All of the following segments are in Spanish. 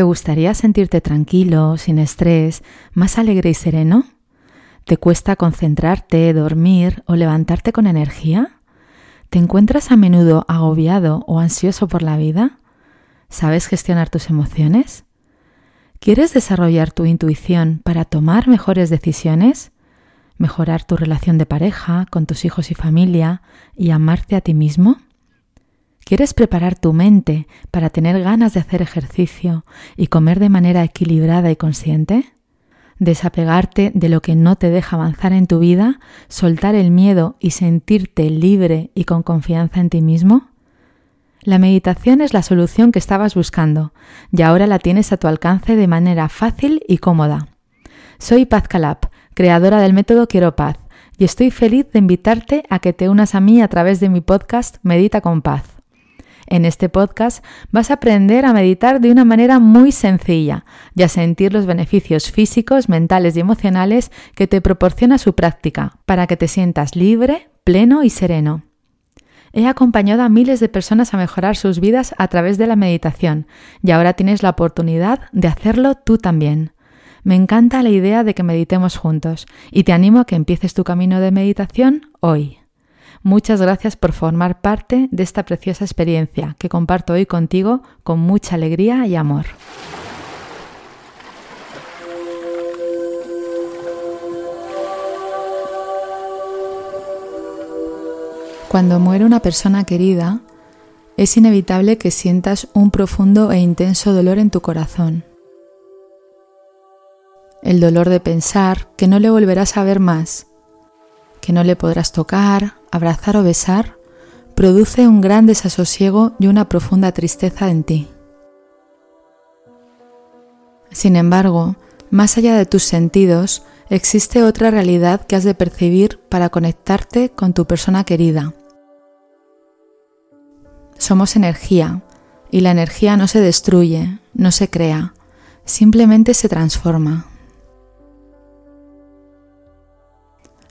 ¿Te gustaría sentirte tranquilo, sin estrés, más alegre y sereno? ¿Te cuesta concentrarte, dormir o levantarte con energía? ¿Te encuentras a menudo agobiado o ansioso por la vida? ¿Sabes gestionar tus emociones? ¿Quieres desarrollar tu intuición para tomar mejores decisiones? ¿Mejorar tu relación de pareja, con tus hijos y familia y amarte a ti mismo? ¿Quieres preparar tu mente para tener ganas de hacer ejercicio y comer de manera equilibrada y consciente? desapegarte de lo que no te deja avanzar en tu vida, soltar el miedo y sentirte libre y con confianza en ti mismo? La meditación es la solución que estabas buscando y ahora la tienes a tu alcance de manera fácil y cómoda. Soy Paz Calab, creadora del método Quiero Paz, y estoy feliz de invitarte a que te unas a mí a través de mi podcast Medita con Paz. En este podcast vas a aprender a meditar de una manera muy sencilla y a sentir los beneficios físicos, mentales y emocionales que te proporciona su práctica para que te sientas libre, pleno y sereno. He acompañado a miles de personas a mejorar sus vidas a través de la meditación y ahora tienes la oportunidad de hacerlo tú también. Me encanta la idea de que meditemos juntos y te animo a que empieces tu camino de meditación hoy. Muchas gracias por formar parte de esta preciosa experiencia que comparto hoy contigo con mucha alegría y amor. Cuando muere una persona querida, es inevitable que sientas un profundo e intenso dolor en tu corazón. El dolor de pensar que no le volverás a ver más, que no le podrás tocar, abrazar o besar produce un gran desasosiego y una profunda tristeza en ti. Sin embargo, más allá de tus sentidos, existe otra realidad que has de percibir para conectarte con tu persona querida. Somos energía, y la energía no se destruye, no se crea, simplemente se transforma.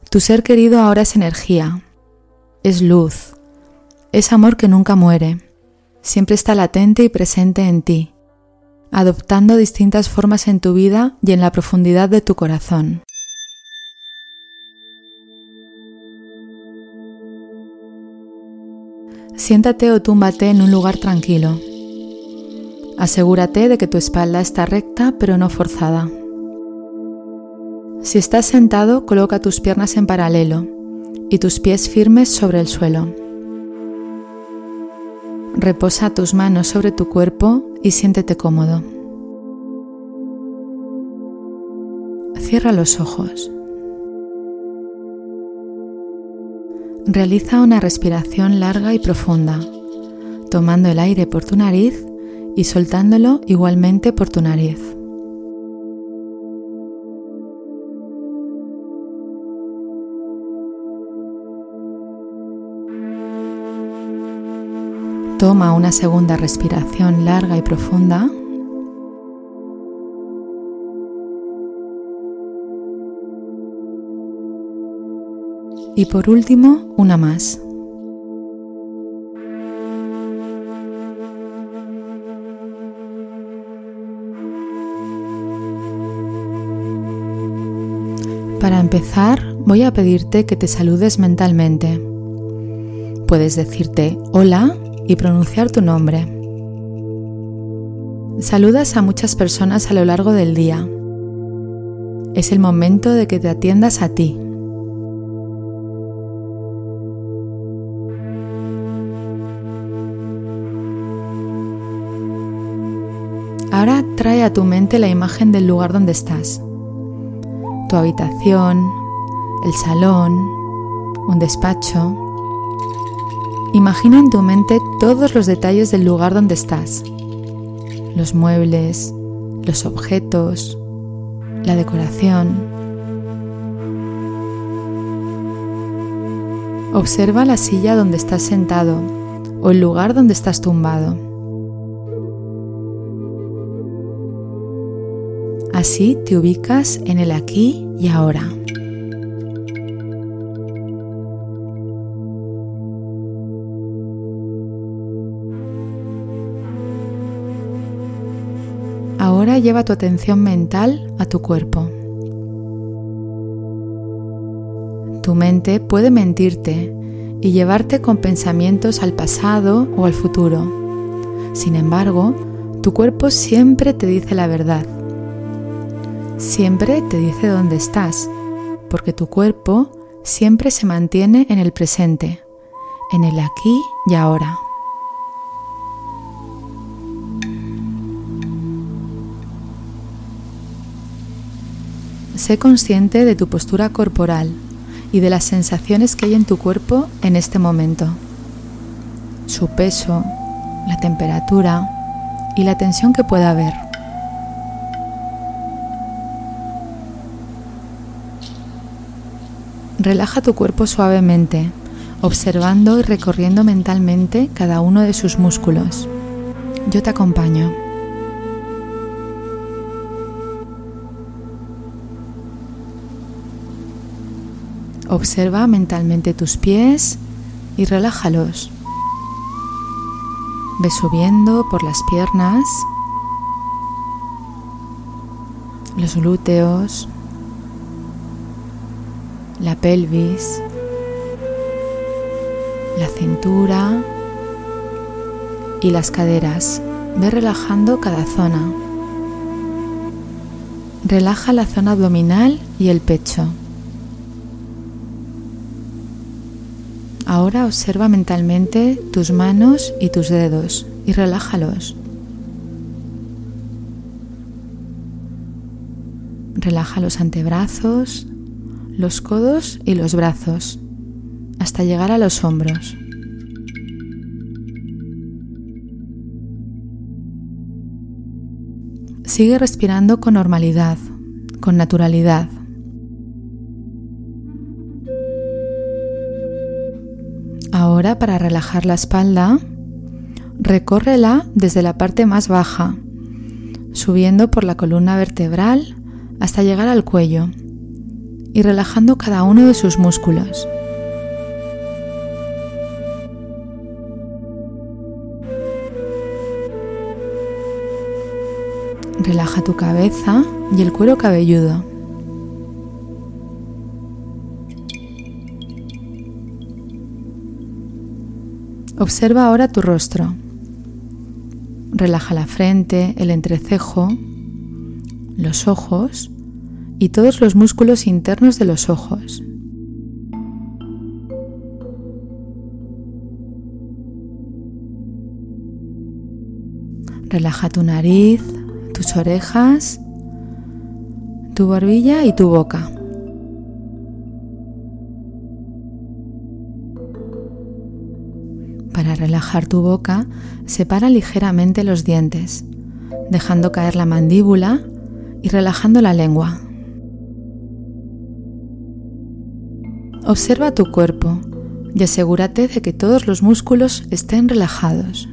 Tu ser querido ahora es energía, es luz, es amor que nunca muere, siempre está latente y presente en ti, adoptando distintas formas en tu vida y en la profundidad de tu corazón. Siéntate o túmbate en un lugar tranquilo. Asegúrate de que tu espalda está recta pero no forzada. Si estás sentado, coloca tus piernas en paralelo y tus pies firmes sobre el suelo. Reposa tus manos sobre tu cuerpo y siéntete cómodo. Cierra los ojos. Realiza una respiración larga y profunda, tomando el aire por tu nariz y soltándolo igualmente por tu nariz. Toma una segunda respiración larga y profunda. Y por último, una más. Para empezar, voy a pedirte que te saludes mentalmente. Puedes decirte hola y pronunciar tu nombre. Saludas a muchas personas a lo largo del día. Es el momento de que te atiendas a ti. Ahora trae a tu mente la imagen del lugar donde estás. Tu habitación, el salón, un despacho, Imagina en tu mente todos los detalles del lugar donde estás. Los muebles, los objetos, la decoración. Observa la silla donde estás sentado o el lugar donde estás tumbado. Así te ubicas en el aquí y ahora. Lleva tu atención mental a tu cuerpo. Tu mente puede mentirte y llevarte con pensamientos al pasado o al futuro. Sin embargo, tu cuerpo siempre te dice la verdad. Siempre te dice dónde estás, porque tu cuerpo siempre se mantiene en el presente, en el aquí y ahora. Sé consciente de tu postura corporal y de las sensaciones que hay en tu cuerpo en este momento. Su peso, la temperatura y la tensión que pueda haber. Relaja tu cuerpo suavemente, observando y recorriendo mentalmente cada uno de sus músculos. Yo te acompaño. Observa mentalmente tus pies y relájalos. Ve subiendo por las piernas, los glúteos, la pelvis, la cintura y las caderas. Ve relajando cada zona. Relaja la zona abdominal y el pecho. Ahora observa mentalmente tus manos y tus dedos y relájalos. Relaja los antebrazos, los codos y los brazos hasta llegar a los hombros. Sigue respirando con normalidad, con naturalidad. Ahora para relajar la espalda, recórrela desde la parte más baja, subiendo por la columna vertebral hasta llegar al cuello y relajando cada uno de sus músculos. Relaja tu cabeza y el cuero cabelludo. Observa ahora tu rostro. Relaja la frente, el entrecejo, los ojos y todos los músculos internos de los ojos. Relaja tu nariz, tus orejas, tu barbilla y tu boca. Tu boca, separa ligeramente los dientes, dejando caer la mandíbula y relajando la lengua. Observa tu cuerpo y asegúrate de que todos los músculos estén relajados.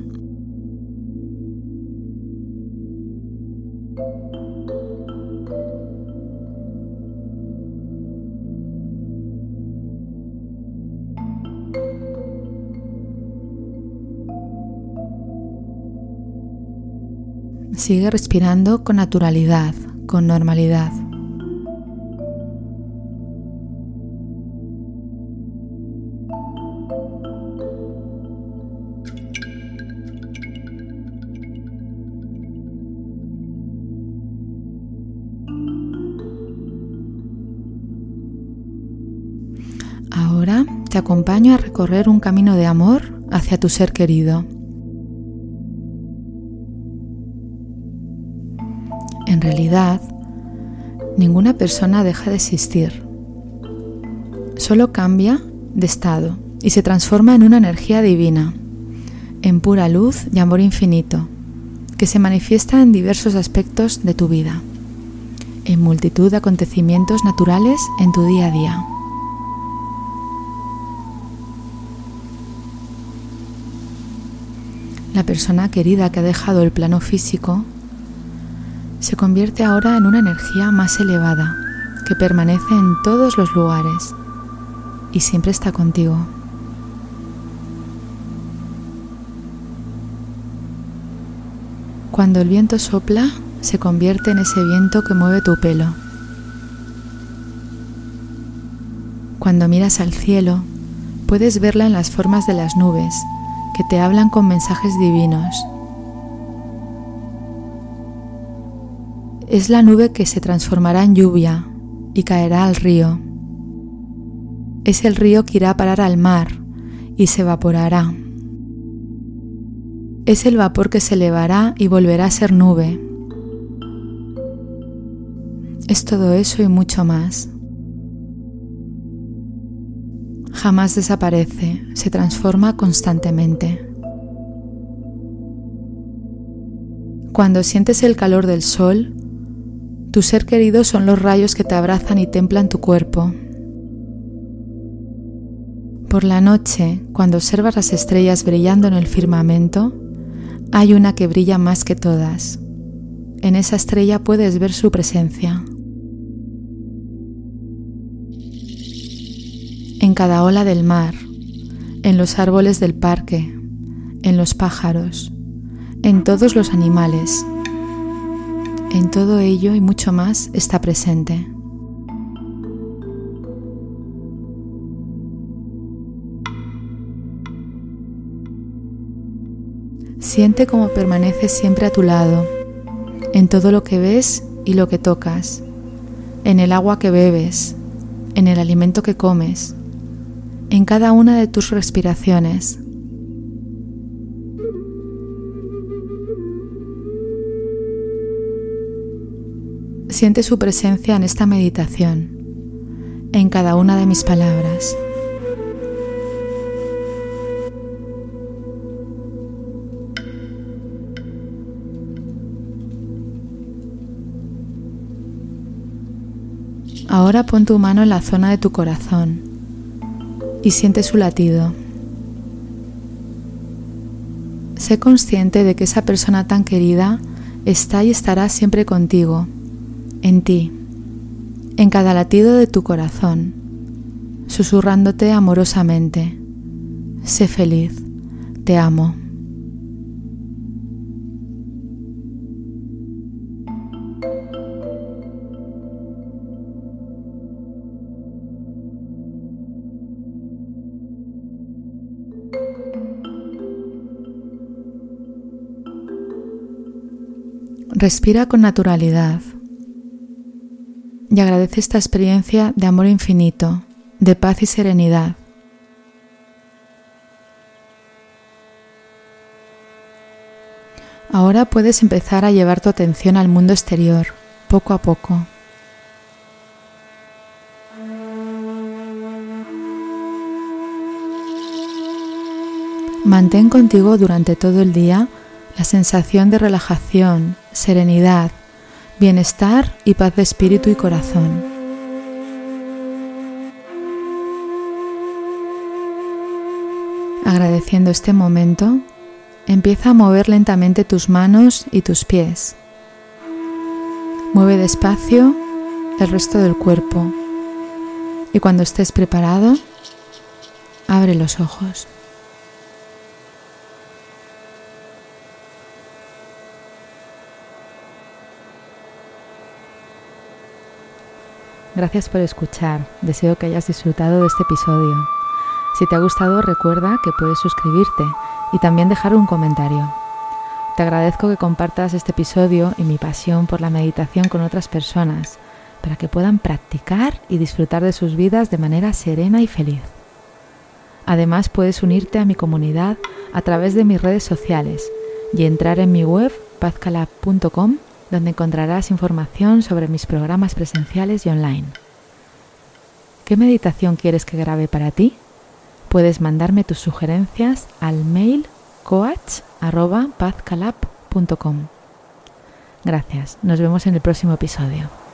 Sigue respirando con naturalidad, con normalidad. Ahora te acompaño a recorrer un camino de amor hacia tu ser querido. Realidad, ninguna persona deja de existir. Solo cambia de estado y se transforma en una energía divina, en pura luz y amor infinito, que se manifiesta en diversos aspectos de tu vida, en multitud de acontecimientos naturales en tu día a día. La persona querida que ha dejado el plano físico se convierte ahora en una energía más elevada que permanece en todos los lugares y siempre está contigo. Cuando el viento sopla, se convierte en ese viento que mueve tu pelo. Cuando miras al cielo, puedes verla en las formas de las nubes, que te hablan con mensajes divinos. Es la nube que se transformará en lluvia y caerá al río. Es el río que irá a parar al mar y se evaporará. Es el vapor que se elevará y volverá a ser nube. Es todo eso y mucho más. Jamás desaparece, se transforma constantemente. Cuando sientes el calor del sol, tu ser querido son los rayos que te abrazan y templan tu cuerpo. Por la noche, cuando observas las estrellas brillando en el firmamento, hay una que brilla más que todas. En esa estrella puedes ver su presencia. En cada ola del mar, en los árboles del parque, en los pájaros, en todos los animales, en todo ello y mucho más está presente. Siente cómo permanece siempre a tu lado, en todo lo que ves y lo que tocas, en el agua que bebes, en el alimento que comes, en cada una de tus respiraciones. Siente su presencia en esta meditación, en cada una de mis palabras. Ahora pon tu mano en la zona de tu corazón y siente su latido. Sé consciente de que esa persona tan querida está y estará siempre contigo, en ti, en cada latido de tu corazón, susurrándote amorosamente. Sé feliz, te amo. Respira con naturalidad y agradece esta experiencia de amor infinito, de paz y serenidad. Ahora puedes empezar a llevar tu atención al mundo exterior, poco a poco. Mantén contigo durante todo el día la sensación de relajación, serenidad, bienestar y paz de espíritu y corazón. Agradeciendo este momento, empieza a mover lentamente tus manos y tus pies. Mueve despacio el resto del cuerpo y cuando estés preparado, abre los ojos. Gracias por escuchar. Deseo que hayas disfrutado de este episodio. Si te ha gustado, recuerda que puedes suscribirte y también dejar un comentario. Te agradezco que compartas este episodio y mi pasión por la meditación con otras personas para que puedan practicar y disfrutar de sus vidas de manera serena y feliz. Además, puedes unirte a mi comunidad a través de mis redes sociales y entrar en mi web pazcalab.com donde encontrarás información sobre mis programas presenciales y online. ¿Qué meditación quieres que grabe para ti? Puedes mandarme tus sugerencias al mail coach.pazcalab.com. Gracias, nos vemos en el próximo episodio.